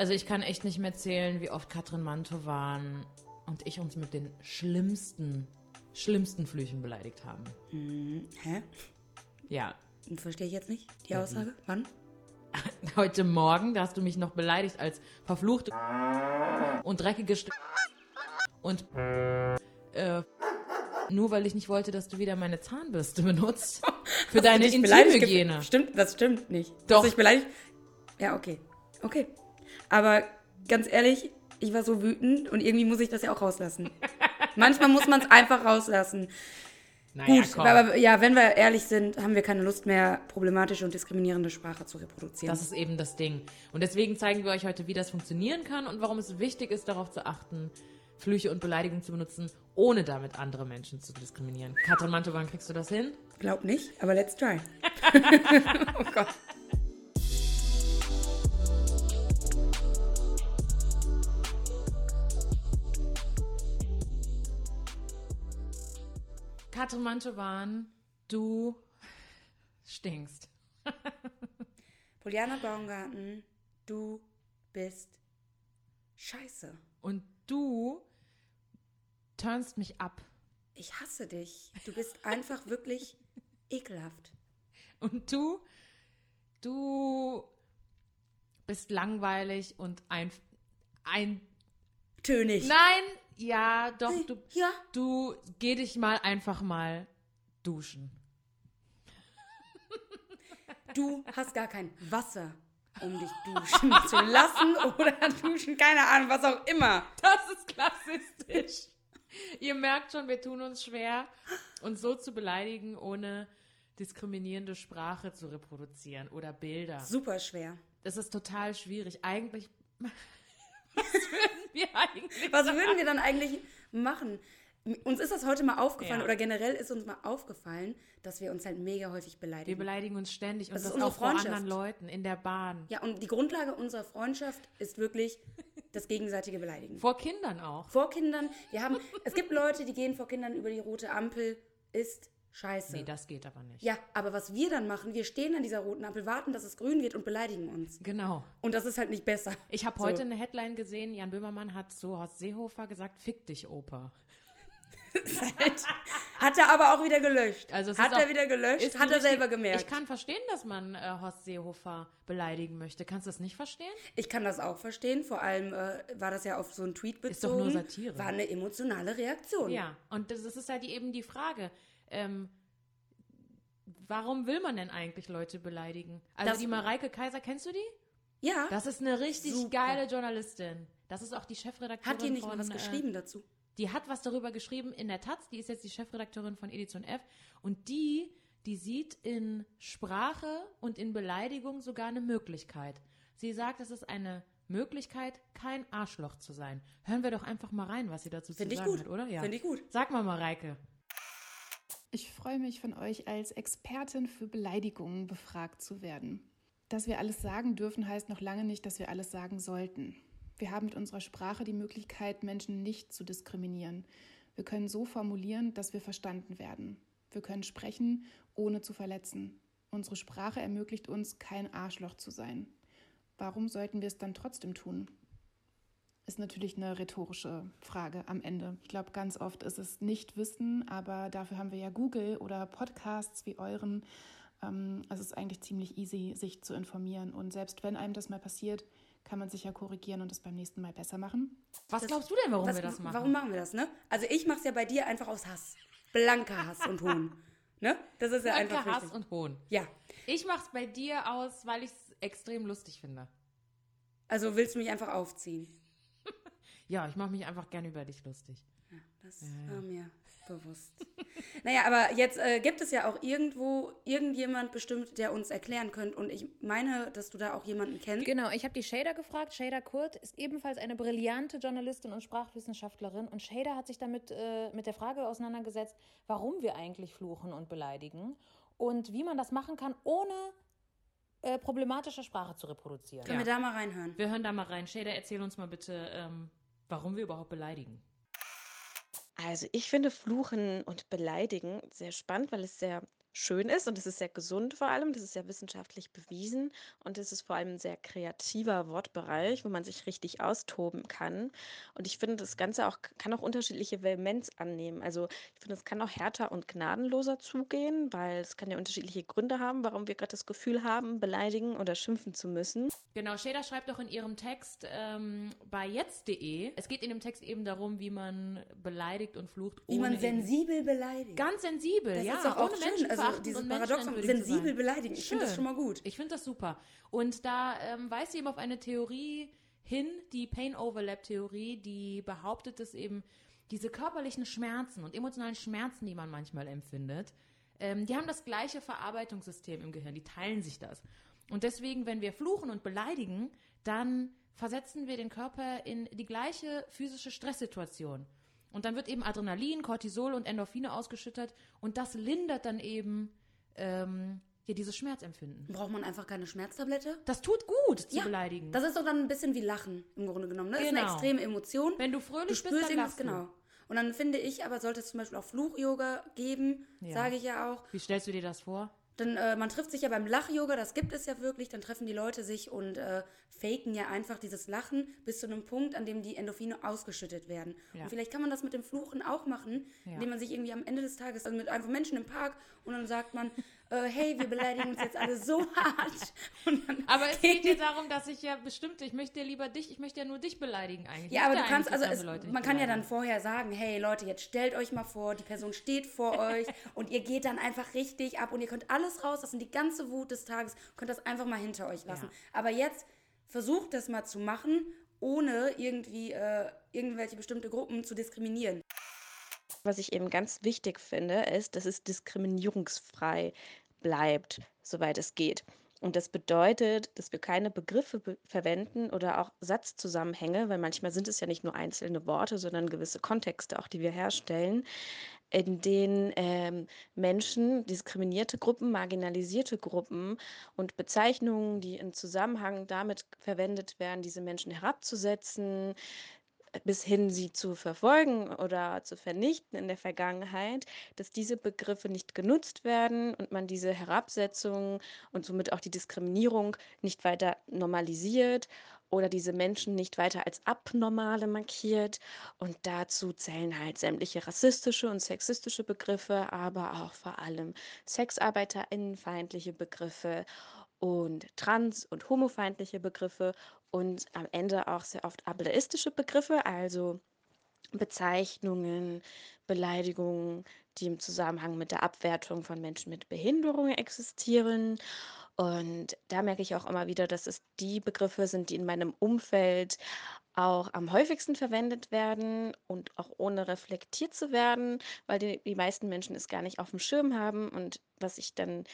Also ich kann echt nicht mehr zählen, wie oft Katrin Mantowan und ich uns mit den schlimmsten, schlimmsten Flüchen beleidigt haben. Hm, hä? Ja. Verstehe ich jetzt nicht die Aussage. Wann? Heute Morgen, da hast du mich noch beleidigt als verfluchte und dreckige St und äh, nur weil ich nicht wollte, dass du wieder meine Zahnbürste benutzt für deine Dich beleidigt ge- Intimhygiene. Stimmt, das stimmt nicht. Doch. Dass ich beleidigt. Ja, okay. Okay. Aber ganz ehrlich, ich war so wütend und irgendwie muss ich das ja auch rauslassen. Manchmal muss man es einfach rauslassen. Naja, Gut, komm. aber ja, wenn wir ehrlich sind, haben wir keine Lust mehr, problematische und diskriminierende Sprache zu reproduzieren. Das ist eben das Ding. Und deswegen zeigen wir euch heute, wie das funktionieren kann und warum es wichtig ist, darauf zu achten, Flüche und Beleidigungen zu benutzen, ohne damit andere Menschen zu diskriminieren. Katrin Mantowan, kriegst du das hin? Glaub nicht, aber let's try. oh Gott. Katrin Mantowan, du stinkst. Poliana Baumgarten, du bist scheiße. Und du turnst mich ab. Ich hasse dich. Du bist einfach wirklich ekelhaft. Und du, du bist langweilig und ein, ein, Tönig. nein, ja, doch, du, Ja. du, geh dich mal einfach mal duschen. Du hast gar kein Wasser, um dich duschen zu lassen oder duschen, keine Ahnung, was auch immer. Das ist klassistisch. Ihr merkt schon, wir tun uns schwer, uns so zu beleidigen, ohne diskriminierende Sprache zu reproduzieren oder Bilder. Super schwer. Das ist total schwierig. Eigentlich, was würden wir eigentlich Was würden wir dann eigentlich machen? Uns ist das heute mal aufgefallen Ja. oder generell ist uns mal aufgefallen, dass wir uns halt mega häufig Wir beleidigen. beleidigen uns ständig und Das das, auch vor anderen Leuten in der Bahn. ja, und die Grundlage unserer Freundschaft ist wirklich das gegenseitige Beleidigen. Vor Kindern auch. Vor Kindern, wir haben, es gibt Leute, die gehen vor Kindern über die rote Ampel, ist scheiße. Nee, das geht aber nicht. ja, aber was wir dann machen, wir stehen an dieser roten Ampel, warten, dass es grün wird und beleidigen uns. Genau. Und das ist halt nicht besser. Ich habe So. heute eine Headline gesehen, Jan Böhmermann hat zu Horst Seehofer gesagt, fick dich, Opa. Hat er aber auch wieder gelöscht. Also hat ist er auch- wieder gelöscht, hat er selber gemerkt. Ich kann verstehen, dass man äh, Horst Seehofer beleidigen möchte. Kannst du das nicht verstehen? Ich kann das auch verstehen. Vor allem äh, war das ja auf so einen Tweet bezogen. Ist doch nur Satire. War eine emotionale Reaktion. Ja, und das, das ist halt die, eben die Frage. Ähm, warum will man denn eigentlich Leute beleidigen? Also Das- die Mareike Kaiser, kennst du die? Ja. Das ist eine richtig Super. geile Journalistin. Das ist auch die Chefredakteurin Hat die nicht von... mal was äh, geschrieben dazu? Die hat was darüber geschrieben in der Taz, die ist jetzt die Chefredakteurin von Edition F und die, die sieht in Sprache und in Beleidigung sogar eine Möglichkeit. Sie sagt, es ist eine Möglichkeit, kein Arschloch zu sein. Hören wir doch einfach mal rein, was sie dazu Finde zu ich sagen gut. hat, oder? Ja. Finde ich gut. Sag mal, Mareike. Ich freue mich, von euch als Expertin für Beleidigungen befragt zu werden. Dass wir alles sagen dürfen, heißt noch lange nicht, dass wir alles sagen sollten. Wir haben mit unserer Sprache die Möglichkeit, Menschen nicht zu diskriminieren. Wir können so formulieren, dass wir verstanden werden. Wir können sprechen, ohne zu verletzen. Unsere Sprache ermöglicht uns, kein Arschloch zu sein. Warum sollten wir es dann trotzdem tun? Ist natürlich eine rhetorische Frage am Ende. Ich glaube, ganz oft ist es nicht Wissen, aber dafür haben wir ja Google oder Podcasts wie euren. Ähm, es ist eigentlich ziemlich easy, sich zu informieren. Und selbst wenn einem das mal passiert, kann man sich ja korrigieren und es beim nächsten Mal besser machen. Was Das- glaubst du denn, warum Was- wir das machen? Warum machen wir das, ne? Also ich mache es ja bei dir einfach aus Hass. Blanker Hass und Hohn. Ne? Das ist ja Danke, einfach Hass richtig. und Hohn. Ja. Ich mach's bei dir aus, weil ich es extrem lustig finde. Also willst du mich einfach aufziehen? Ja, ich mache mich einfach gerne über dich lustig. Das war mir bewusst. naja, aber jetzt äh, gibt es ja auch irgendwo irgendjemand bestimmt, der uns erklären könnte. Und ich meine, dass du da auch jemanden kennst. Genau, ich habe die Shader gefragt. Shader Kurt ist ebenfalls eine brillante Journalistin und Sprachwissenschaftlerin. Und Shader hat sich damit äh, mit der Frage auseinandergesetzt, warum wir eigentlich fluchen und beleidigen und wie man das machen kann, ohne äh, problematische Sprache zu reproduzieren. Können wir da mal reinhören? Wir hören da mal rein. Shader, erzähl uns mal bitte, ähm, warum wir überhaupt beleidigen. Also ich finde Fluchen und Beleidigen sehr spannend, weil es sehr schön ist und es ist sehr gesund vor allem, das ist ja wissenschaftlich bewiesen und es ist vor allem ein sehr kreativer Wortbereich, wo man sich richtig austoben kann. Und ich finde, das Ganze auch kann auch unterschiedliche Vehemenz annehmen. Also ich finde, es kann auch härter und gnadenloser zugehen, weil es kann ja unterschiedliche Gründe haben, warum wir gerade das Gefühl haben, beleidigen oder schimpfen zu müssen. Genau, Shader schreibt auch in ihrem Text ähm, bei jetzt.de, es geht in dem Text eben darum, wie man beleidigt und flucht. Wie man sensibel beleidigt. Ganz sensibel, das ja. ist auch schön. Also dieses Paradoxon, sensibel beleidigen. Ich finde das schon mal gut. Ich finde das super. Und da ähm, weist sie eben auf eine Theorie hin, die Pain Overlap Theorie, die behauptet, dass eben diese körperlichen Schmerzen und emotionalen Schmerzen, die man manchmal empfindet, ähm, die haben das gleiche Verarbeitungssystem im Gehirn, die teilen sich das. Und deswegen, wenn wir fluchen und beleidigen, dann versetzen wir den Körper in die gleiche physische Stresssituation. Und dann wird eben Adrenalin, Cortisol und Endorphine ausgeschüttet und das lindert dann eben ähm, ja, dieses Schmerzempfinden. Braucht man einfach keine Schmerztablette? Das tut gut, zu ja, beleidigen. Das ist doch dann ein bisschen wie Lachen im Grunde genommen. Ne? Das Genau. ist eine extreme Emotion. Wenn du fröhlich du bist, spürst dann irgendwas, genau. Und dann finde ich aber, sollte es zum Beispiel auch Fluch-Yoga geben, Ja. sage ich ja auch. Wie stellst du dir das vor? Dann, äh, man trifft sich ja beim Lach-Yoga, das gibt es ja wirklich, dann treffen die Leute sich und äh, faken ja einfach dieses Lachen bis zu einem Punkt, an dem die Endorphine ausgeschüttet werden. Ja. Und vielleicht kann man das mit dem Fluchen auch machen, Ja. indem man sich irgendwie am Ende des Tages, also mit einfach Menschen im Park und dann sagt man, äh, hey, wir beleidigen uns jetzt alle so hart. Und dann Aber es geht ja darum, dass ich ja bestimmte, ich möchte ja lieber dich, ich möchte ja nur dich beleidigen eigentlich. Ich Ja, aber du kannst, also es, man kann ja dann vorher sagen, hey Leute, jetzt stellt euch mal vor, die Person steht vor euch und ihr geht dann einfach richtig ab und ihr könnt alles rauslassen, die ganze Wut des Tages, könnt das einfach mal hinter euch lassen. Ja. Aber jetzt versucht das mal zu machen, ohne irgendwie äh, irgendwelche bestimmte Gruppen zu diskriminieren. Was ich eben ganz wichtig finde, ist, dass es diskriminierungsfrei bleibt, soweit es geht. Und das bedeutet, dass wir keine Begriffe be verwenden oder auch Satzzusammenhänge, weil manchmal sind es ja nicht nur einzelne Worte, sondern gewisse Kontexte, auch die wir herstellen, in denen ähm, Menschen, diskriminierte Gruppen, marginalisierte Gruppen und Bezeichnungen, die im Zusammenhang damit verwendet werden, diese Menschen herabzusetzen, bis hin sie zu verfolgen oder zu vernichten in der Vergangenheit, dass diese Begriffe nicht genutzt werden und man diese Herabsetzung und somit auch die Diskriminierung nicht weiter normalisiert oder diese Menschen nicht weiter als Abnormale markiert. Und dazu zählen halt sämtliche rassistische und sexistische Begriffe, aber auch vor allem sexarbeiterinnenfeindliche Begriffe und trans- und homofeindliche Begriffe und am Ende auch sehr oft ableistische Begriffe, also Bezeichnungen, Beleidigungen, die im Zusammenhang mit der Abwertung von Menschen mit Behinderungen existieren. Und da merke ich auch immer wieder, dass es die Begriffe sind, die in meinem Umfeld auch am häufigsten verwendet werden und auch ohne reflektiert zu werden, weil die, die meisten Menschen es gar nicht auf dem Schirm haben. Und was ich dann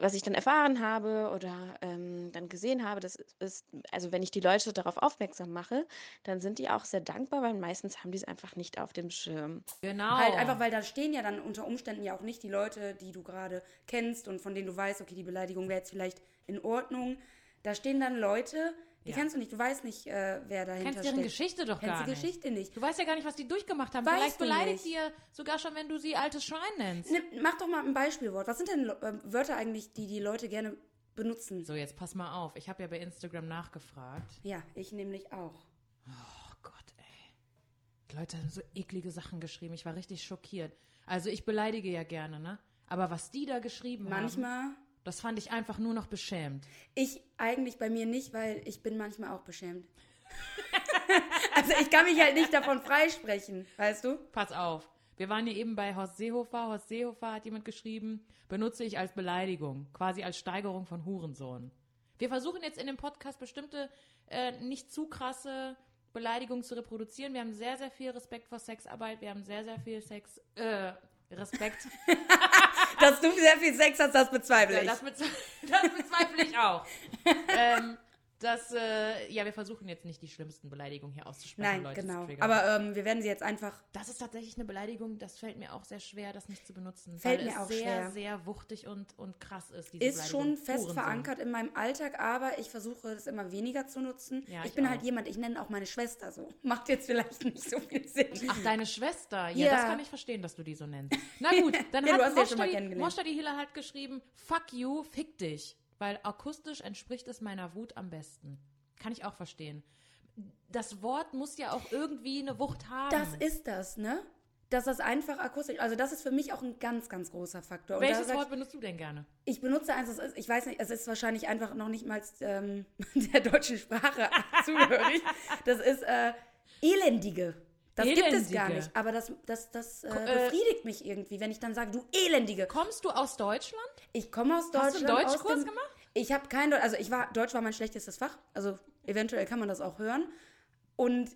was ich dann erfahren habe oder ähm, dann gesehen habe, das ist- also wenn ich die Leute darauf aufmerksam mache, dann sind die auch sehr dankbar, weil meistens haben die es einfach nicht auf dem Schirm. Genau. Halt einfach, weil da stehen ja dann unter Umständen ja auch nicht die Leute, die du gerade kennst und von denen du weißt, okay, die Beleidigung wäre jetzt vielleicht in Ordnung. Da stehen dann Leute, die Ja. kennst du nicht, du weißt nicht, äh, wer dahinter Kennst deren steht. Geschichte doch Kennst gar die nicht. Geschichte nicht. Du weißt ja gar nicht, was die durchgemacht haben. Weißt Vielleicht du beleidigt sie ja sogar schon, wenn du sie altes Schwein nennst. Nimm, mach doch mal ein Beispielwort. Was sind denn äh, Wörter eigentlich, die die Leute gerne benutzen? So, jetzt pass mal auf. Ich habe ja bei Instagram nachgefragt. Ja, ich nämlich auch. Oh Gott, ey. Die Leute haben so eklige Sachen geschrieben. Ich war richtig schockiert. Also ich beleidige ja gerne, ne? Aber was die da geschrieben haben, Manchmal, das fand ich einfach nur noch beschämt. ich eigentlich bei mir nicht, weil ich bin manchmal auch beschämt. also ich kann mich halt nicht davon freisprechen, weißt du? Pass auf. Wir waren hier eben bei Horst Seehofer. Horst Seehofer hat jemand geschrieben, benutze ich als Beleidigung, quasi als Steigerung von Hurensohn. Wir versuchen jetzt in dem Podcast bestimmte, äh, nicht zu krasse Beleidigungen zu reproduzieren. Wir haben sehr, sehr viel Respekt vor Sexarbeit. Wir haben sehr, sehr viel Sex, äh, Respekt. Dass du sehr viel Sex hast, das bezweifle Ja, ich. das, bezwe das bezweifle ich auch. ähm, Das, äh, ja, wir versuchen jetzt nicht die schlimmsten Beleidigungen hier auszusprechen, Nein, Leute genau. Aber ähm, wir werden sie jetzt einfach. das ist tatsächlich eine Beleidigung, das fällt mir auch sehr schwer, das nicht zu benutzen. Fällt mir auch sehr, schwer. sehr wuchtig und, und krass ist, diese Ist schon fest Hurensohn. verankert in meinem Alltag, aber ich versuche es immer weniger zu nutzen. Ja, ich, ich bin halt auch. jemand, ich nenne auch meine Schwester so. Macht jetzt vielleicht nicht so viel Sinn. Ach, deine Schwester. Ja, Ja. das kann ich verstehen, dass du die so nennst. Na gut, dann Ja, du hat hast sie ja schon mal Moschta die, Hila hat geschrieben, fuck you, fick dich. Weil akustisch entspricht es meiner Wut am besten. Kann ich auch verstehen. Das Wort muss ja auch irgendwie eine Wucht haben. Das ist das, ne? Dass das einfach akustisch, also das ist für mich auch ein ganz, ganz großer Faktor. Und Welches Wort benutzt du denn gerne? Ich, ich benutze eins, das ist, ich weiß nicht, es ist wahrscheinlich einfach noch nicht mal ähm, der deutschen Sprache zugehörig. Das ist äh, Elendige. Das gibt es gar Elendige. nicht. Aber das, das, das äh, äh, befriedigt mich irgendwie, wenn ich dann sage, du Elendige. Kommst du aus Deutschland? Ich komme aus Deutschland. Hast du einen Deutschkurs gemacht? Ich habe kein Deutsch, also ich war, Deutsch war mein schlechtestes Fach. Also eventuell kann man das auch hören. Und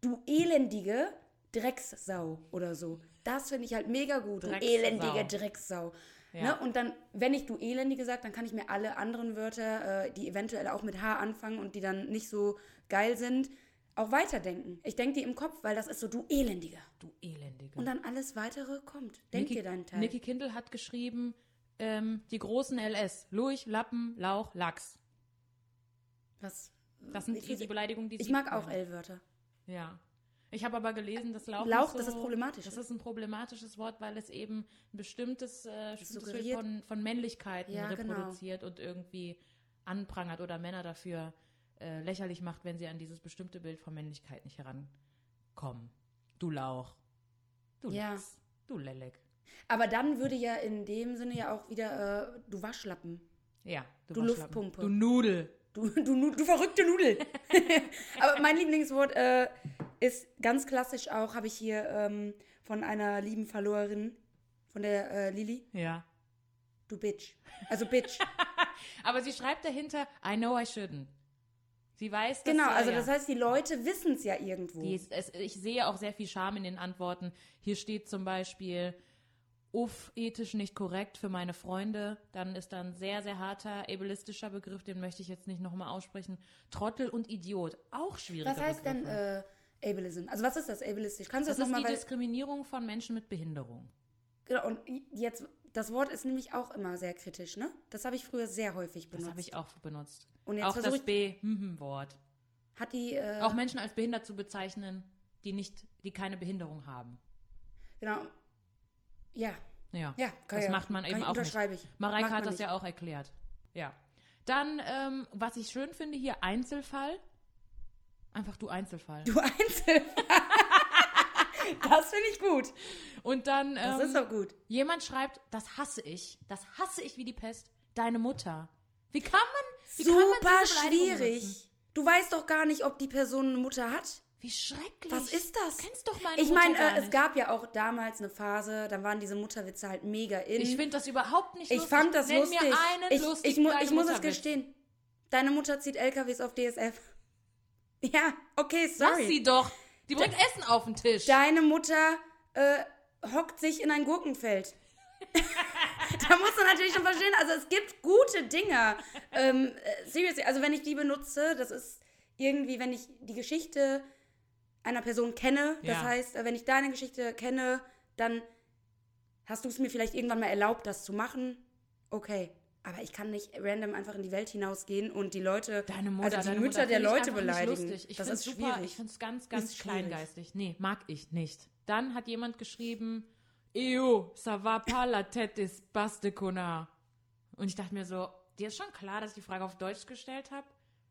du elendige Dreckssau oder so. Das finde ich halt mega gut. Du Dreckssau. elendige Dreckssau. Ja. Ne? Und dann, wenn ich du elendige sage, dann kann ich mir alle anderen Wörter, äh, die eventuell auch mit H anfangen und die dann nicht so geil sind, auch weiterdenken. Ich denke die im Kopf, weil das ist so du elendige. Du Elendige. Und dann alles weitere kommt. Denk Niki, dir deinen Teil. Niki Kindl hat geschrieben, ähm, die großen LS. Lurch, Lappen, Lauch, Lachs. Was? Das sind Ich- die, die Beleidigungen, die Ich sie mag auch. L-Wörter. Ja. Ich habe aber gelesen, dass Lauch. Lauch, so, das ist problematisch. Das ist ein problematisches Wort, weil es eben ein bestimmtes, äh, bestimmtes Bild suggeriert- von, von Männlichkeiten Ja, genau. reproduziert und irgendwie anprangert oder Männer dafür äh, lächerlich macht, wenn sie an dieses bestimmte Bild von Männlichkeit nicht herankommen. Du Lauch. Du Ja. Lachs. Du Lelek. Aber dann würde ja in dem Sinne ja auch wieder äh, du Waschlappen. Ja. Du Waschlappen. Luftpumpe. Du Nudel. Du, du, du verrückte Nudel. Aber mein Lieblingswort äh, ist ganz klassisch auch, habe ich hier ähm, von einer lieben Verlorerin, von der äh, Lili. Ja. Du Bitch. Also Bitch. Aber sie schreibt dahinter, I know I shouldn't. Sie weiß, dass genau, äh, also ja. das heißt, die Leute wissen es ja irgendwo. Die es, ich sehe auch sehr viel Scham in den Antworten. Hier steht zum Beispiel, uff, ethisch nicht korrekt für meine Freunde. Dann ist da ein sehr, sehr harter, ableistischer Begriff, den möchte ich jetzt nicht nochmal aussprechen. Trottel und Idiot, auch schwierig. was heißt denn äh, Ableism? Also was ist das ableistisch? Kannst du Das das, ist die nochmal... weil- Diskriminierung von Menschen mit Behinderung. Genau, und jetzt, das Wort ist nämlich auch immer sehr kritisch, ne? Das habe ich früher sehr häufig Das benutzt. habe ich auch benutzt. Und jetzt auch das B-Wort. Hat die... Äh, Auch Menschen als behindert zu bezeichnen, die nicht, die keine Behinderung haben. Genau. Ja, Ja, ja, das ja, macht man eben auch nicht. ich. Mareike Macht hat das nicht. ja auch erklärt. Ja. Dann, ähm, was ich schön finde, hier Einzelfall. Einfach du Einzelfall. Du Einzel. das finde ich gut. Und dann, Das ähm, ist doch gut. jemand schreibt, das hasse ich. Das hasse ich wie die Pest. Deine Mutter. Wie kann man, wie kann man Super diese Beleidigung schwierig. nutzen? Du weißt doch gar nicht, ob die Person eine Mutter hat. Wie schrecklich. Was ist das? Du kennst doch meine Ich meine, äh, es gab ja auch damals eine Phase, da waren diese Mutterwitze halt mega in. Ich finde das überhaupt nicht Ich lustig. fand das Nenn lustig. mir einen ich, lustig ich, mu ich muss es gestehen. Deine Mutter zieht LKWs auf DSF. Ja, okay, Lass sorry. sie doch. Die bringt Essen auf den Tisch. Deine Mutter äh, hockt sich in ein Gurkenfeld. da muss man natürlich schon verstehen, also es gibt gute Dinge. Ähm, äh, seriously, also wenn ich die benutze, das ist irgendwie, wenn ich die Geschichte einer Person kenne, das Ja. heißt, äh, wenn ich deine Geschichte kenne, dann hast du es mir vielleicht irgendwann mal erlaubt, das zu machen. Okay. Aber ich kann nicht random einfach in die Welt hinausgehen und die Leute, Deine Mutter, also die deine Mütter Mutter der Leute beleidigen. Ich das ist super, schwierig. Ich finde es ganz, ganz Ist schwierig. kleingeistig. Nee, mag ich nicht. Dann hat jemand geschrieben, Ew, ça va pas la tête ist baste connard. Und ich dachte mir so, dir ist schon klar, dass ich die Frage auf Deutsch gestellt habe?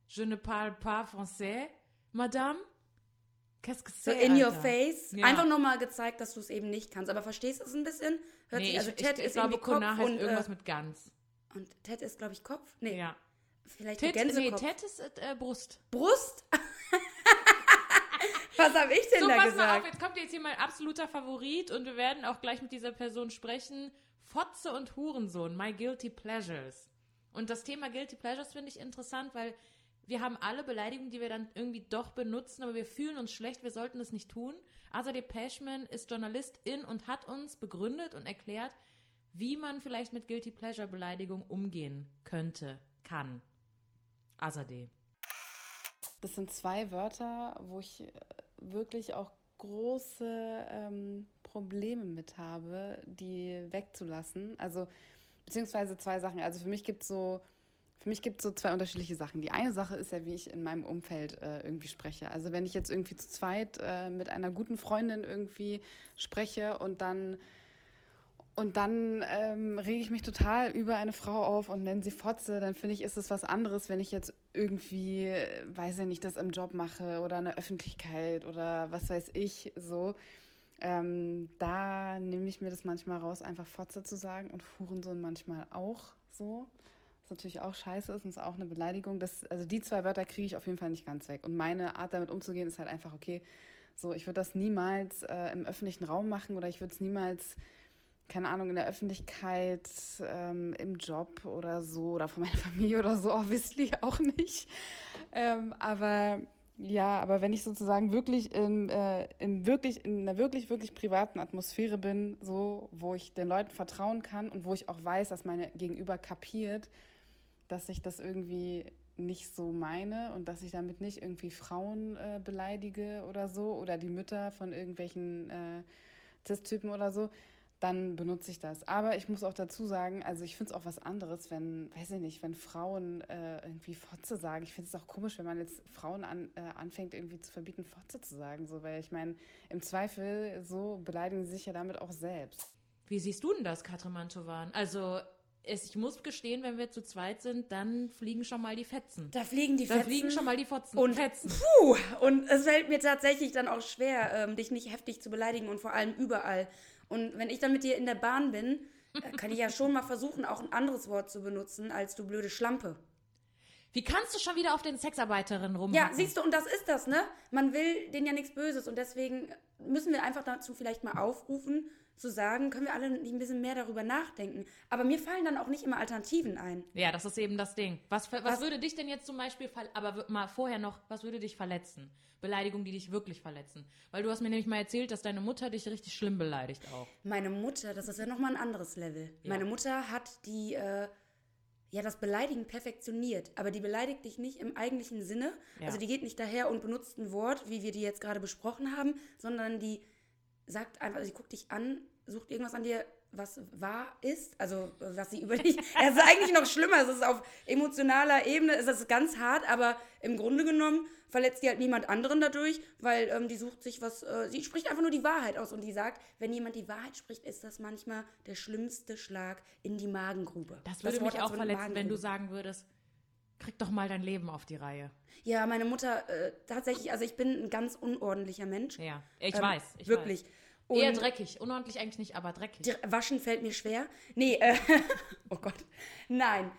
Je ne parle pas français, madame? Qu'est-ce que So c'est, in your Alter? face. Ja. Einfach nochmal gezeigt, dass du es eben nicht kannst. Aber verstehst du es ein bisschen? Hört Nee, sich, also ich, Ted ich, ist ich glaube, Kopf heißt und, irgendwas äh, mit ganz. Und Ted ist, glaube ich, Kopf? Nee, Ja. vielleicht Tit, der nee, Gänsekopf. Ted ist äh, Brust. Brust? Was habe ich denn So, da pass mal gesagt? auf, jetzt kommt jetzt hier mein absoluter Favorit und wir werden auch gleich mit dieser Person sprechen. Fotze und Hurensohn, My Guilty Pleasures. Und das Thema Guilty Pleasures finde ich interessant, weil wir haben alle Beleidigungen, die wir dann irgendwie doch benutzen, aber wir fühlen uns schlecht, wir sollten es nicht tun. Azadeh Peschman ist Journalistin und hat uns begründet und erklärt, wie man vielleicht mit Guilty Pleasure Beleidigung umgehen könnte, kann. Azadeh. Das sind zwei Wörter, wo ich äh, wirklich auch große ähm, Probleme mit habe, die wegzulassen. Also, beziehungsweise zwei Sachen. Also für mich gibt es so, für mich gibt so zwei unterschiedliche Sachen. Die eine Sache ist ja, wie ich in meinem Umfeld äh, irgendwie spreche. Also wenn ich jetzt irgendwie zu zweit äh, mit einer guten Freundin irgendwie spreche und dann und dann ähm, rege ich mich total über eine Frau auf und nenne sie Fotze. Dann finde ich, ist es was anderes, wenn ich jetzt irgendwie, weiß ich nicht, das im Job mache oder in der Öffentlichkeit oder was weiß ich so. Ähm, da nehme ich mir das manchmal raus, einfach Fotze zu sagen und Hurensohn manchmal auch so. Was natürlich auch scheiße ist und ist auch eine Beleidigung. Das, also die zwei Wörter kriege ich auf jeden Fall nicht ganz weg. Und meine Art damit umzugehen ist halt einfach, okay, so, ich würde das niemals äh, im öffentlichen Raum machen oder ich würde es niemals keine Ahnung, in der Öffentlichkeit, ähm, im Job oder so oder von meiner Familie oder so, obviously auch nicht. Ähm, aber ja, aber wenn ich sozusagen wirklich in, äh, in wirklich in einer wirklich, wirklich privaten Atmosphäre bin, so, wo ich den Leuten vertrauen kann und wo ich auch weiß, dass meine Gegenüber kapiert, dass ich das irgendwie nicht so meine und dass ich damit nicht irgendwie Frauen äh, beleidige oder so oder die Mütter von irgendwelchen äh, Cis-Typen oder so, dann benutze ich das. Aber ich muss auch dazu sagen, also ich finde es auch was anderes, wenn, weiß ich nicht, wenn Frauen äh, irgendwie Fotze sagen. Ich finde es auch komisch, wenn man jetzt Frauen an, äh, anfängt, irgendwie zu verbieten, Fotze zu sagen. So, weil ich meine, im Zweifel, so beleidigen sie sich ja damit auch selbst. Wie siehst du denn das, Katrin Mantovan? Also, es, ich muss gestehen, wenn wir zu zweit sind, dann fliegen schon mal die Fetzen. Da fliegen die Da Fetzen. fliegen schon mal die Fotzen. und Fetzen. Puh, und es fällt mir tatsächlich dann auch schwer, ähm, dich nicht heftig zu beleidigen und vor allem überall. Und wenn ich dann mit dir in der Bahn bin, äh, kann ich ja schon mal versuchen, auch ein anderes Wort zu benutzen als du blöde Schlampe. Wie kannst du schon wieder auf den Sexarbeiterinnen rumhacken? Ja, siehst du, und das ist das, ne? Man will denen ja nichts Böses und deswegen müssen wir einfach dazu vielleicht mal aufrufen, zu sagen, können wir alle nicht ein bisschen mehr darüber nachdenken. Aber mir fallen dann auch nicht immer Alternativen ein. Ja, das ist eben das Ding. Was, was, Was- würde dich denn jetzt zum Beispiel, aber mal vorher noch, was würde dich verletzen? Beleidigungen, die dich wirklich verletzen. Weil du hast mir nämlich mal erzählt, dass deine Mutter dich richtig schlimm beleidigt auch. Meine Mutter, das ist ja nochmal ein anderes Level. Ja. Meine Mutter hat die, äh, ja, das Beleidigen perfektioniert, aber die beleidigt dich nicht im eigentlichen Sinne. Ja. Also die geht nicht daher und benutzt ein Wort, wie wir die jetzt gerade besprochen haben, sondern die sagt einfach, sie guckt dich an, sucht irgendwas an dir, was wahr ist, also was sie über dich. Es ist eigentlich noch schlimmer, es ist auf emotionaler Ebene, es ist ganz hart, aber im Grunde genommen verletzt die halt niemand anderen dadurch, weil ähm, die sucht sich was, äh, sie spricht einfach nur die Wahrheit aus und die sagt, wenn jemand die Wahrheit spricht, ist das manchmal der schlimmste Schlag in die Magengrube. Das würde Wort mich auch verletzen, wenn du sagen würdest, krieg doch mal dein Leben auf die Reihe. Ja, meine Mutter, äh, tatsächlich, also ich bin ein ganz unordentlicher Mensch. Ja, ich Ähm, weiß. Ich wirklich. Weiß. Eher Und- dreckig. Unordentlich eigentlich nicht, aber dreckig. Waschen fällt mir schwer. Nee, äh, oh Gott. Nein.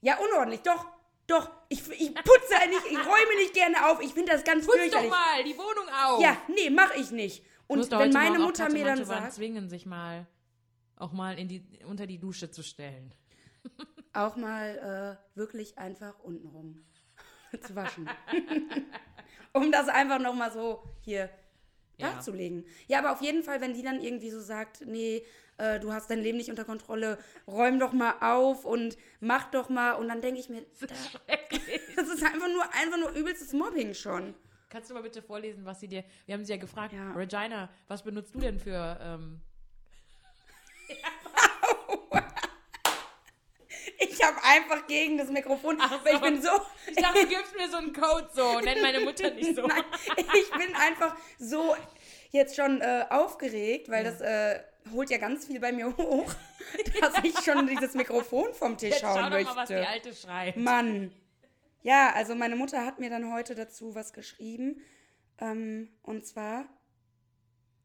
Ja, unordentlich, doch. Doch. Ich, ich putze nicht, ich räume nicht gerne auf. Ich finde das ganz Putz doch fürchterlich. mal die Wohnung auf. Ja, nee, mach ich nicht. Und wenn meine Mutter mir dann sagt, zwingen, sich mal auch mal in die, unter die Dusche zu stellen. auch mal äh, wirklich einfach untenrum zu waschen. um das einfach nochmal so hier Ja. darzulegen. Ja, aber auf jeden Fall, wenn die dann irgendwie so sagt, nee, äh, du hast dein Leben nicht unter Kontrolle, räum doch mal auf und mach doch mal. Und dann denke ich mir, da, das ist einfach nur, einfach nur übelstes Mobbing schon. Kannst du mal bitte vorlesen, was sie dir. Wir haben sie ja gefragt, Ja. Regina, was benutzt du denn für. Ähm, Ich habe einfach gegen das Mikrofon, Ach weil ich so. bin so, ich dachte, du gibst mir so einen Code so. Nenn meine Mutter nicht so. Nein, ich bin einfach so jetzt schon äh, aufgeregt, weil das äh, holt ja ganz viel bei mir hoch, dass ich schon dieses Mikrofon vom Tisch Jetzt schau hauen doch mal, was die möchte. Alte schreibt. Mann. Ja, also meine Mutter hat mir dann heute dazu was geschrieben. Ähm, und zwar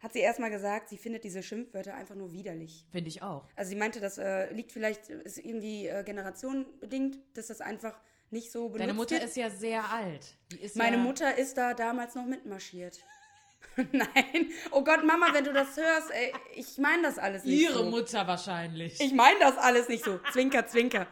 hat sie erstmal gesagt, sie findet diese Schimpfwörter einfach nur widerlich. Finde ich auch. Also sie meinte, das äh, liegt vielleicht, ist irgendwie äh, generationenbedingt, dass das einfach nicht so benutzt Deine Mutter wird. ist ja sehr alt. Die ist Meine ja, Mutter ist da damals noch mitmarschiert. Nein. Oh Gott, Mama, wenn du das hörst, ey, ich meine das alles nicht Ihre so. Mutter wahrscheinlich. Ich meine das alles nicht so. Zwinker, zwinker.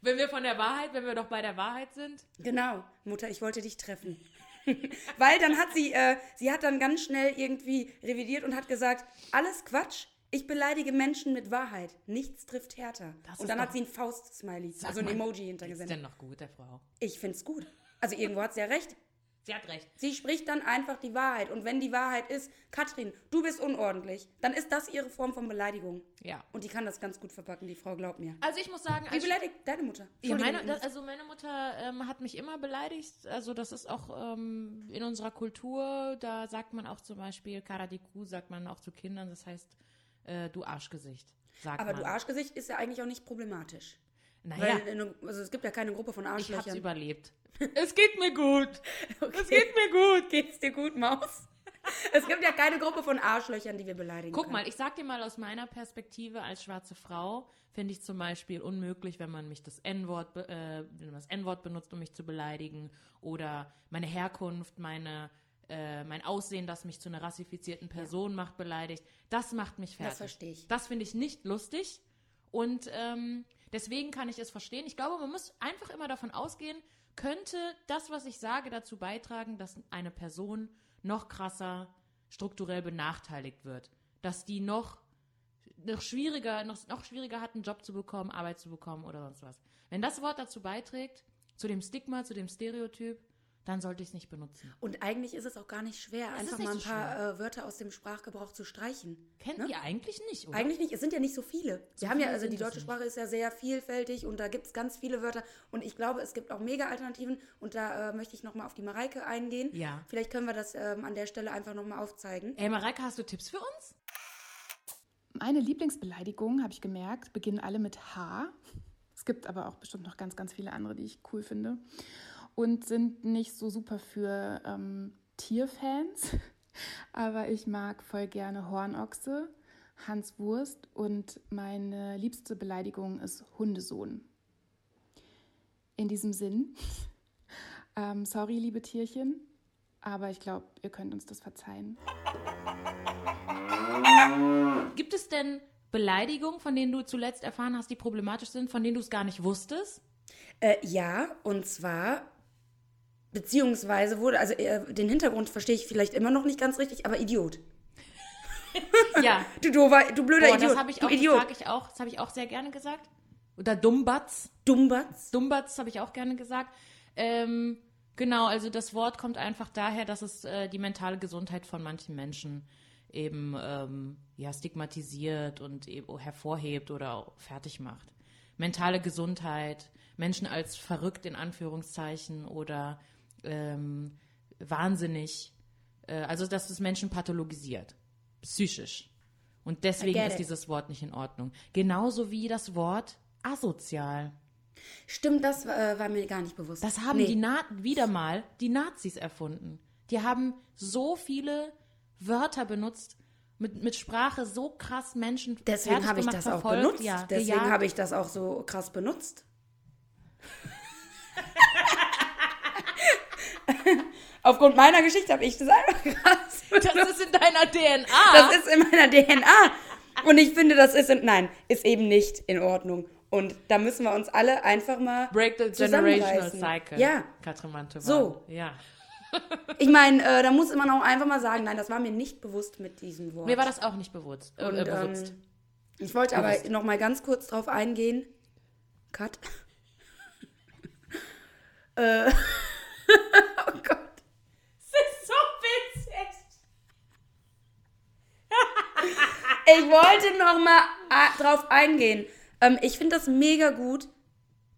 wenn wir von der Wahrheit, wenn wir doch bei der Wahrheit sind. Genau, Mutter, ich wollte dich treffen. Weil dann hat sie, äh, sie hat dann ganz schnell irgendwie revidiert und hat gesagt, alles Quatsch, ich beleidige Menschen mit Wahrheit. Nichts trifft härter. Das und ist dann hat sie ein Faust-Smiley, also ein Emoji hintergesendet. denn noch gut, der Frau? Ich find's gut. Also irgendwo hat sie ja recht. Sie hat recht. Sie spricht dann einfach die Wahrheit. Und wenn die Wahrheit ist, Katrin, du bist unordentlich, dann ist das ihre Form von Beleidigung. Ja. Und die kann das ganz gut verpacken, die Frau, glaub mir. Also ich muss sagen, Wie als beleidigt deine Mutter? Ja, meine, das, also meine Mutter ähm, hat mich immer beleidigt. Also das ist auch ähm, in unserer Kultur, da sagt man auch zum Beispiel Karadiku, sagt man auch zu Kindern, das heißt äh, du Arschgesicht. Sagt aber man. du Arschgesicht ist ja eigentlich auch nicht problematisch. Naja, Weil also es gibt ja keine Gruppe von ich hab's Arschlöchern. überlebt. Es geht mir gut. Es geht mir gut. Geht's dir gut, Maus? Es gibt ja keine Gruppe von Arschlöchern, die wir beleidigen Guck können. mal, ich sag dir mal aus meiner Perspektive als schwarze Frau, finde ich zum Beispiel unmöglich, wenn man mich das N-Wort, äh, wenn man das N-Wort benutzt, um mich zu beleidigen, oder meine Herkunft, meine, äh, mein Aussehen, das mich zu einer rassifizierten Person macht, beleidigt. Das macht mich fertig. Das verstehe ich. Das finde ich nicht lustig und ähm, deswegen kann ich es verstehen. Ich glaube, man muss einfach immer davon ausgehen, könnte das, was ich sage, dazu beitragen, dass eine Person noch krasser strukturell benachteiligt wird. Dass die noch, noch schwieriger, noch, noch schwieriger hat, einen Job zu bekommen, Arbeit zu bekommen oder sonst was. Wenn das Wort dazu beiträgt, zu dem Stigma, zu dem Stereotyp, dann sollte ich es nicht benutzen. Und eigentlich ist es auch gar nicht schwer, Es einfach nicht mal ein so paar äh, Wörter aus dem Sprachgebrauch zu streichen. Kennt Ne? ihr eigentlich nicht, oder? Eigentlich nicht, es sind ja nicht so viele. Wir haben ja, also die deutsche nicht. Sprache ist ja sehr vielfältig und da gibt es ganz viele Wörter. Und ich glaube, es gibt auch mega Alternativen und da äh, möchte ich nochmal auf die Mareike eingehen. Ja. Vielleicht können wir das ähm, an der Stelle einfach nochmal aufzeigen. Ey, Mareike, hast du Tipps für uns? Meine Lieblingsbeleidigungen, habe ich gemerkt, beginnen alle mit H. Es gibt aber auch bestimmt noch ganz, ganz viele andere, die ich cool finde. Und sind nicht so super für ähm, Tierfans. Aber ich mag voll gerne Hornochse, Hans Wurst und meine liebste Beleidigung ist Hundesohn. In diesem Sinn, ähm, sorry, liebe Tierchen, aber ich glaube, ihr könnt uns das verzeihen. Gibt es denn Beleidigungen, von denen du zuletzt erfahren hast, die problematisch sind, von denen du es gar nicht wusstest? Äh, ja, und zwar, beziehungsweise wurde, also äh, den Hintergrund verstehe ich vielleicht immer noch nicht ganz richtig, aber Idiot. Ja. Du doofer, du blöder Boah, Idiot. das habe ich auch, das Idiot. sag ich auch, das habe ich auch sehr gerne gesagt. Oder Dummbatz. Dummbatz. Dummbatz habe ich auch gerne gesagt. Ähm, genau, also das Wort kommt einfach daher, dass es äh, die mentale Gesundheit von manchen Menschen eben ähm, ja, stigmatisiert und eben hervorhebt oder fertig macht. Mentale Gesundheit, Menschen als verrückt in Anführungszeichen oder ähm, wahnsinnig, äh, also dass es Menschen pathologisiert, psychisch. Und deswegen ist dieses Wort nicht in Ordnung. Genauso wie das Wort asozial. Stimmt, das äh, war mir gar nicht bewusst. Das haben Nee. die Na wieder mal die Nazis erfunden. Die haben so viele Wörter benutzt, mit, mit Sprache so krass Menschen Deswegen habe ich das auch verfolgt, benutzt. Ja, Deswegen habe ich das auch so krass benutzt. Aufgrund meiner Geschichte habe ich das einfach krass. Das ist in deiner DNA. Das ist in meiner DNA. Und ich finde, das ist, in, nein, ist eben nicht in Ordnung. Und da müssen wir uns alle einfach mal Break the generational cycle. Ja, Katrin Mantovan. So. Ja. ich meine, äh, da muss man auch einfach mal sagen, nein, das war mir nicht bewusst mit diesem Wort. Mir war das auch nicht bewusst. Äh, Und, äh, bewusst. ähm, ich wollte aber Bewusst. noch mal ganz kurz drauf eingehen. Cut. äh, oh Gott. das ist so witzig. Ich wollte noch mal äh, drauf eingehen. Ähm, ich finde das mega gut,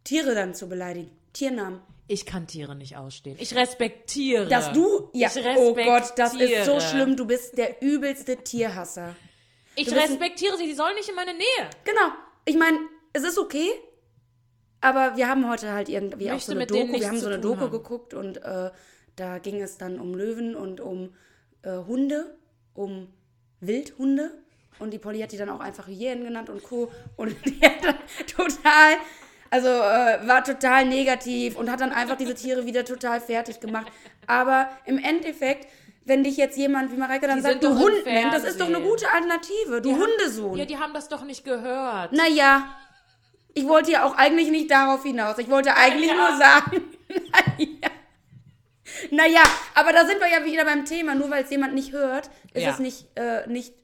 Tiere dann zu beleidigen. Tiernamen. Ich kann Tiere nicht ausstehen. Ich respektiere. Dass du, ja, oh Gott, das ist so schlimm. Du bist der übelste Tierhasser. Ich respektiere sie. Sie sollen nicht in meine Nähe. Genau. Ich meine, es ist okay, aber wir haben heute halt irgendwie auch so eine Doku. Wir haben so eine Doku haben. geguckt und äh, da ging es dann um Löwen und um äh, Hunde, um Wildhunde. Und die Polly hat die dann auch einfach Hyänen genannt und Co. Und die hat dann total, also äh, war total negativ und hat dann einfach diese Tiere wieder total fertig gemacht. Aber im Endeffekt, wenn dich jetzt jemand wie Mareike dann Die sagt, du Hund nennt, das ist doch eine gute Alternative. Du Die haben- Hundesohn. Ja, die haben das doch nicht gehört. Naja, ich wollte ja auch eigentlich nicht darauf hinaus. Ich wollte eigentlich nur sagen, naja. Naja, aber da sind wir ja wieder beim Thema. Nur weil es jemand nicht hört, ist Ja. es nicht, äh, nicht,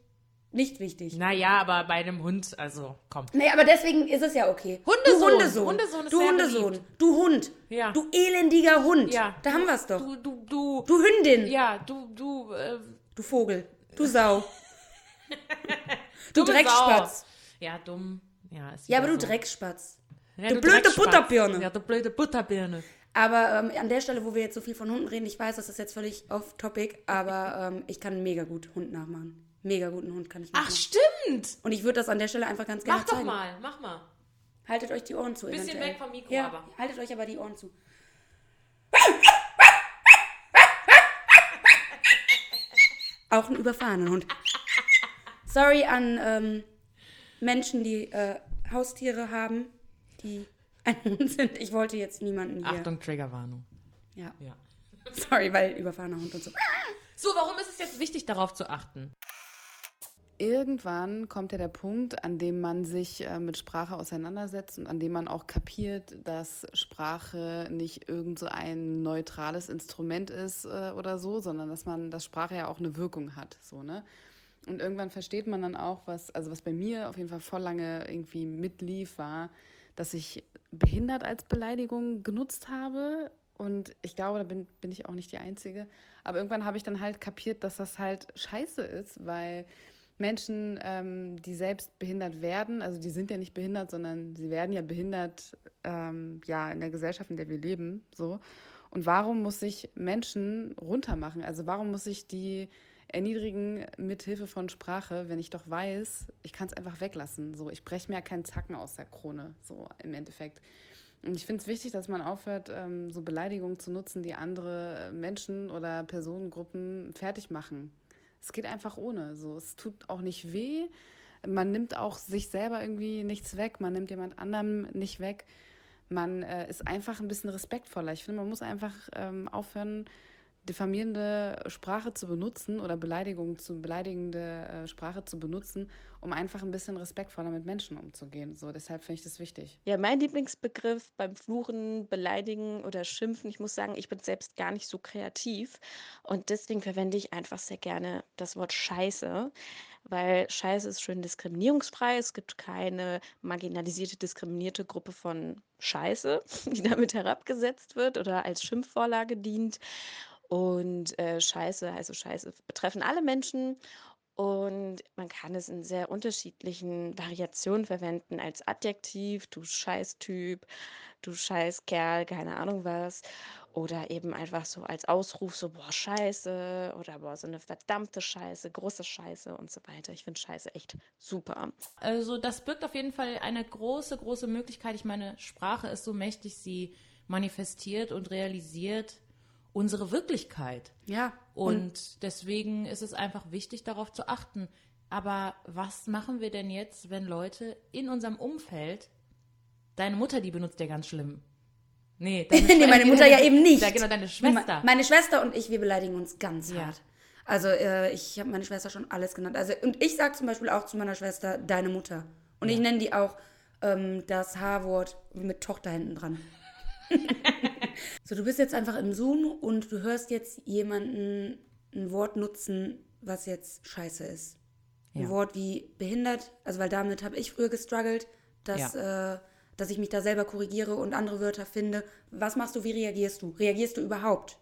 nicht wichtig. Naja, aber bei einem Hund, also komm. Nee, aber deswegen ist es ja okay. Hundesohn. Du Hundesohn. Hundesohn ist du Hundesohn. beliebt. Du Hund. Ja. Du elendiger Hund. Ja. Da haben wir es doch. Du, du, du du, Hündin. ja, du, du, äh, Du Vogel. Du Sau. du Dreckspatz. Sau. Ja, dumm. Ja, Ja, aber du so. Dreckspatz. Ja, du blöde Dreckspatz. Butterbirne. Ja, du blöde Butterbirne. Aber ähm, an der Stelle, wo wir jetzt so viel von Hunden reden, ich weiß, das ist jetzt völlig off-topic, aber ähm, ich kann mega gut Hund nachmachen. Mega guten Hund kann ich Ach, nachmachen. stimmt. Und ich würde das an der Stelle einfach ganz gerne Mach doch zeigen. mal, mach mal. Haltet euch die Ohren zu. Bisschen eventuell. weg vom Mikro, ja, aber. haltet euch aber die Ohren zu. Auch ein überfahrener Hund. Sorry an ähm, Menschen, die äh, Haustiere haben, die ein Hund sind. Ich wollte jetzt niemanden hier. Achtung, Triggerwarnung. Ja. Ja. Sorry, weil überfahrener Hund und so. So, warum ist es jetzt wichtig, darauf zu achten? Irgendwann kommt ja der Punkt, an dem man sich äh, mit Sprache auseinandersetzt und an dem man auch kapiert, dass Sprache nicht irgend so ein neutrales Instrument ist äh, oder so, sondern dass man, dass Sprache ja auch eine Wirkung hat, so, ne? Und irgendwann versteht man dann auch, was, also was bei mir auf jeden Fall voll lange irgendwie mitlief, war, dass ich behindert als Beleidigung genutzt habe. Und ich glaube, da bin, bin ich auch nicht die Einzige. Aber irgendwann habe ich dann halt kapiert, dass das halt scheiße ist, weil Menschen, ähm, die selbst behindert werden, also die sind ja nicht behindert, sondern sie werden ja behindert, ähm, ja, in der Gesellschaft, in der wir leben, so. Und warum muss ich Menschen runtermachen? Also warum muss ich die erniedrigen mit Hilfe von Sprache, wenn ich doch weiß, ich kann es einfach weglassen. So, ich breche mir ja keinen Zacken aus der Krone, so im Endeffekt. Und ich finde es wichtig, dass man aufhört, ähm, so Beleidigungen zu nutzen, die andere Menschen oder Personengruppen fertig machen. Es geht einfach ohne. So, es tut auch nicht weh. Man nimmt auch sich selber irgendwie nichts weg. Man nimmt jemand anderem nicht weg. Man äh, ist einfach ein bisschen respektvoller. Ich finde, man muss einfach ähm, aufhören, diffamierende Sprache zu benutzen oder Beleidigung zu beleidigende äh, Sprache zu benutzen, um einfach ein bisschen respektvoller mit Menschen umzugehen. So, deshalb finde ich das wichtig. Ja, mein Lieblingsbegriff beim Fluchen, Beleidigen oder Schimpfen, ich muss sagen, ich bin selbst gar nicht so kreativ und deswegen verwende ich einfach sehr gerne das Wort Scheiße, weil Scheiße ist schön diskriminierungsfrei. Es gibt keine marginalisierte, diskriminierte Gruppe von Scheiße, die damit herabgesetzt wird oder als Schimpfvorlage dient. Und äh, Scheiße, also Scheiße betreffen alle Menschen und man kann es in sehr unterschiedlichen Variationen verwenden als Adjektiv, du Scheißtyp, du Scheißkerl, keine Ahnung was. Oder eben einfach so als Ausruf, so boah, Scheiße oder boah, so eine verdammte Scheiße, große Scheiße und so weiter. Ich finde Scheiße echt super. Also das birgt auf jeden Fall eine große, große Möglichkeit. Ich meine, Sprache ist so mächtig, sie manifestiert und realisiert unsere Wirklichkeit. Ja. Und deswegen ist es einfach wichtig, darauf zu achten. Aber was machen wir denn jetzt, wenn Leute in unserem Umfeld, deine Mutter, die benutzt ja ganz schlimm. Nee, deine nee, meine Mutter ja eben nicht. Ja, genau, deine Schwester. Me- Meine Schwester und ich, wir beleidigen uns ganz Ja. hart. Also äh, ich habe meine Schwester schon alles genannt. Also und ich sage zum Beispiel auch zu meiner Schwester deine Mutter. Und ich nenne die auch ähm, das H-Wort mit Tochter hinten dran. so, du bist jetzt einfach im Zoom und du hörst jetzt jemanden ein Wort nutzen, was jetzt scheiße ist. Ein Ja. Wort wie behindert, also weil damit habe ich früher gestruggelt, dass, äh, dass ich mich da selber korrigiere und andere Wörter finde. Was machst du, wie reagierst du? Reagierst du überhaupt?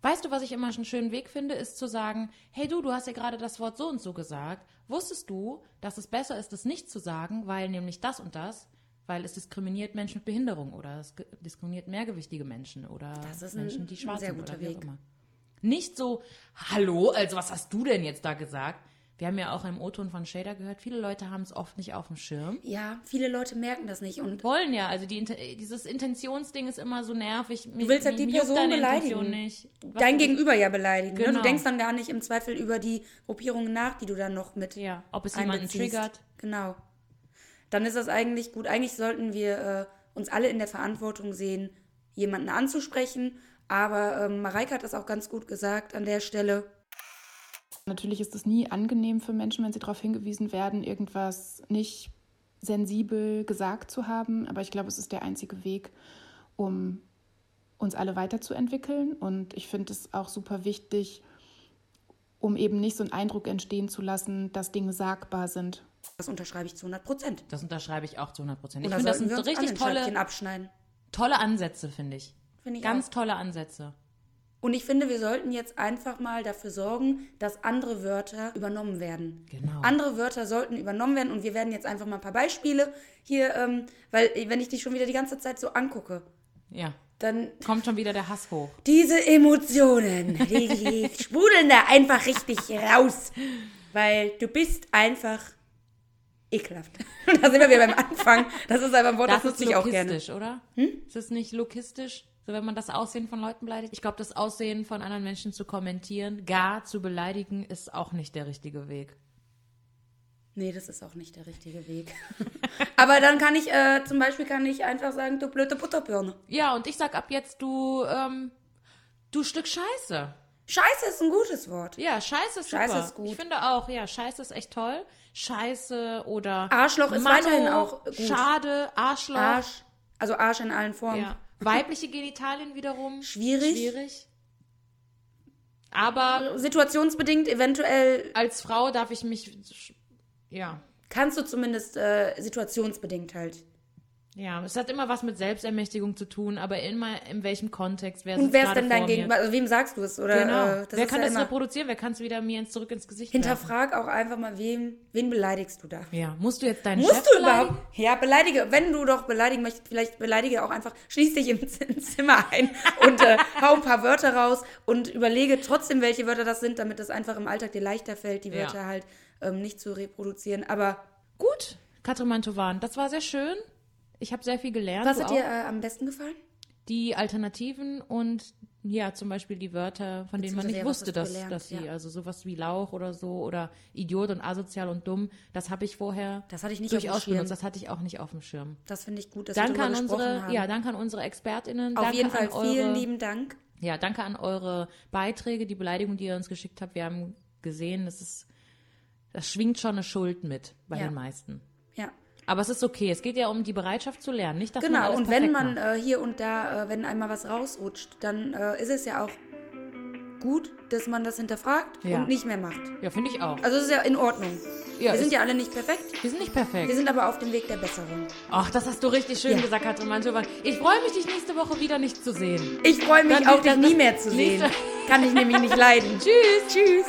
Weißt du, was ich immer einen schönen Weg finde, ist zu sagen, hey du, du hast ja gerade das Wort so und so gesagt. Wusstest du, dass es besser ist, es nicht zu sagen, weil nämlich das und das, weil es diskriminiert Menschen mit Behinderung oder es diskriminiert mehrgewichtige Menschen oder Das ist ein- Menschen, die schwarz sehr sind guter oder wie auch Weg. immer. Nicht so, hallo, also was hast du denn jetzt da gesagt? Wir haben ja auch im O-Ton von Shader gehört, viele Leute haben es oft nicht auf dem Schirm. Ja, viele Leute merken das nicht. Und Wollen ja, also die, dieses Intentionsding ist immer so nervig. du willst halt die Person beleidigen. Nicht. Dein Gegenüber ja beleidigen. Ne? Genau. Du denkst dann gar nicht im Zweifel über die Gruppierungen nach, die du dann noch mit Ja, ob es jemanden triggert. Genau. Dann ist das eigentlich gut. Eigentlich sollten wir äh, uns alle in der Verantwortung sehen, jemanden anzusprechen. Aber ähm, Mareike hat das auch ganz gut gesagt an der Stelle. Natürlich ist es nie angenehm für Menschen, wenn sie darauf hingewiesen werden, irgendwas nicht sensibel gesagt zu haben. Aber ich glaube, es ist der einzige Weg, um uns alle weiterzuentwickeln. Und ich finde es auch super wichtig, um eben nicht so einen Eindruck entstehen zu lassen, dass Dinge sagbar sind. Das unterschreibe ich zu 100 Prozent. Das unterschreibe ich auch zu 100 Prozent. Ich finde, das sind wir so richtig tolle, abschneiden. tolle Ansätze, finde ich. Finde ich Ganz auch. tolle Ansätze. Und ich finde, wir sollten jetzt einfach mal dafür sorgen, dass andere Wörter übernommen werden. Genau. Andere Wörter sollten übernommen werden und wir werden jetzt einfach mal ein paar Beispiele hier, ähm, weil wenn ich dich schon wieder die ganze Zeit so angucke, Ja. dann Kommt schon wieder der Hass hoch. diese Emotionen, die, die sprudeln da einfach richtig raus. Weil du bist einfach ekelhaft. Da sind wir wieder beim Anfang. Das ist einfach ein Wort, das, Das ist nutze ich auch gerne. Hm? lokistisch, oder? Ist es nicht lokistisch? So, wenn man das Aussehen von Leuten beleidigt? Ich glaube, das Aussehen von anderen Menschen zu kommentieren, gar zu beleidigen, ist auch nicht der richtige Weg. Nee, das ist auch nicht der richtige Weg. Aber dann kann ich, äh, zum Beispiel kann ich einfach sagen, du blöde Butterbirne. Ja, und ich sag ab jetzt, du, ähm, du Stück Scheiße. Scheiße ist ein gutes Wort. Ja, Scheiße ist super. Scheiße ist gut. Ich finde auch, ja, Scheiße ist echt toll. Scheiße oder Arschloch ist Manno, weiterhin auch gut. Schade, Arschloch. Arsch, also Arsch in allen Formen. Ja. Weibliche Genitalien wiederum. Schwierig. Schwierig. Aber Situationsbedingt eventuell als Frau darf ich mich, ja, kannst du zumindest äh, situationsbedingt halt. Ja, es hat immer was mit Selbstermächtigung zu tun, aber immer in welchem Kontext. Wer Und wer ist denn dein? Gegenüber? Also wem sagst du es? Oder, Genau. äh, das wer kann ja das reproduzieren? Wer kann es wieder mir ins, zurück ins Gesicht werfen? Hinterfrag auch einfach mal, wem, wen beleidigst du da? Ja, musst du jetzt deinen Musst Chef du überhaupt? Ja, beleidige. Wenn du doch beleidigen möchtest, vielleicht beleidige auch einfach, schließ dich im Zimmer ein und äh, hau ein paar Wörter raus und überlege trotzdem, welche Wörter das sind, damit es einfach im Alltag dir leichter fällt, die Ja. Wörter halt ähm, nicht zu reproduzieren. Aber Gut, Katrin Mantovan, das war sehr schön. Ich habe sehr viel gelernt. was hat dir äh, am besten gefallen? die Alternativen und ja, zum Beispiel die Wörter, von denen man nicht wusste, dass, gelernt, dass sie, ja. also sowas wie Lauch oder so oder Idiot und asozial und dumm, das habe ich vorher Das hatte ich nicht auf dem durchaus Schirm. benutzt. Das hatte ich auch nicht auf dem Schirm. Das finde ich gut, dass wir Danke darüber an unsere, haben. ja, danke an unsere ExpertInnen. Auf jeden Fall an vielen eure, lieben Dank. Ja, danke an eure Beiträge, die Beleidigung, die ihr uns geschickt habt. Wir haben gesehen, das ist, das schwingt schon eine Schuld mit bei Ja. den meisten. Ja. Aber es ist okay. Es geht ja um die Bereitschaft zu lernen, nicht, dass man Genau, und wenn man äh, hier und da, äh, wenn einmal was rausrutscht, dann äh, ist es ja auch gut, dass man das hinterfragt Ja. und nicht mehr macht. Ja, finde ich auch. Also es ist ja in Ordnung. Ja, wir sind ja alle nicht perfekt, Wir sind nicht perfekt. wir sind aber auf dem Weg der Besserung. Ach, das hast du richtig schön Ja. gesagt, Katrin Mantovan. Ich freue mich, dich nächste Woche wieder nicht zu sehen. Ich freue mich Dann auch, dich nie mehr zu sehen. Kann ich nämlich nicht leiden. Tschüss. Tschüss.